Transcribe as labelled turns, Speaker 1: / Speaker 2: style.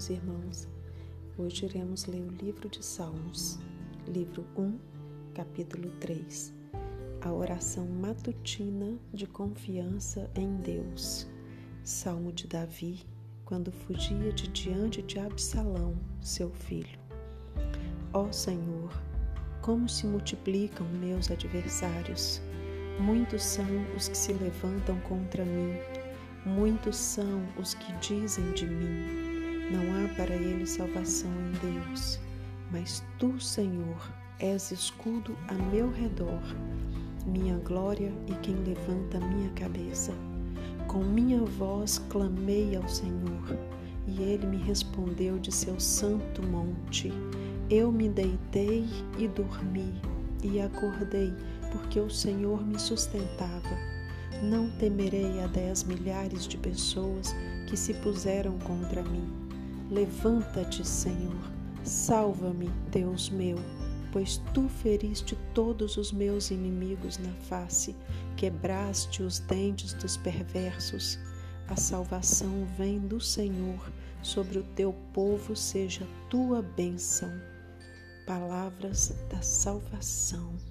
Speaker 1: meus irmãos. Hoje iremos ler o livro de Salmos, livro 1, capítulo 3. A oração matutina de confiança em Deus. Salmo de Davi, quando fugia de diante de Absalão, seu filho. Ó Senhor, como se multiplicam meus adversários. Muitos são os que se levantam contra mim Muitos são os que dizem de mim: não há para ele salvação em Deus. Mas tu, Senhor, és escudo a meu redor, minha glória e quem levanta minha cabeça. Com minha voz clamei ao Senhor, e ele me respondeu de seu santo monte. Eu me deitei e dormi, e acordei, porque o Senhor me sustentava. Não temerei a dez milhares de pessoas que se puseram contra mim. Levanta-te, Senhor, salva-me, Deus meu, pois tu feriste todos os meus inimigos na face, quebraste os dentes dos perversos. A salvação vem do Senhor, sobre o teu povo seja tua bênção. Palavras da salvação.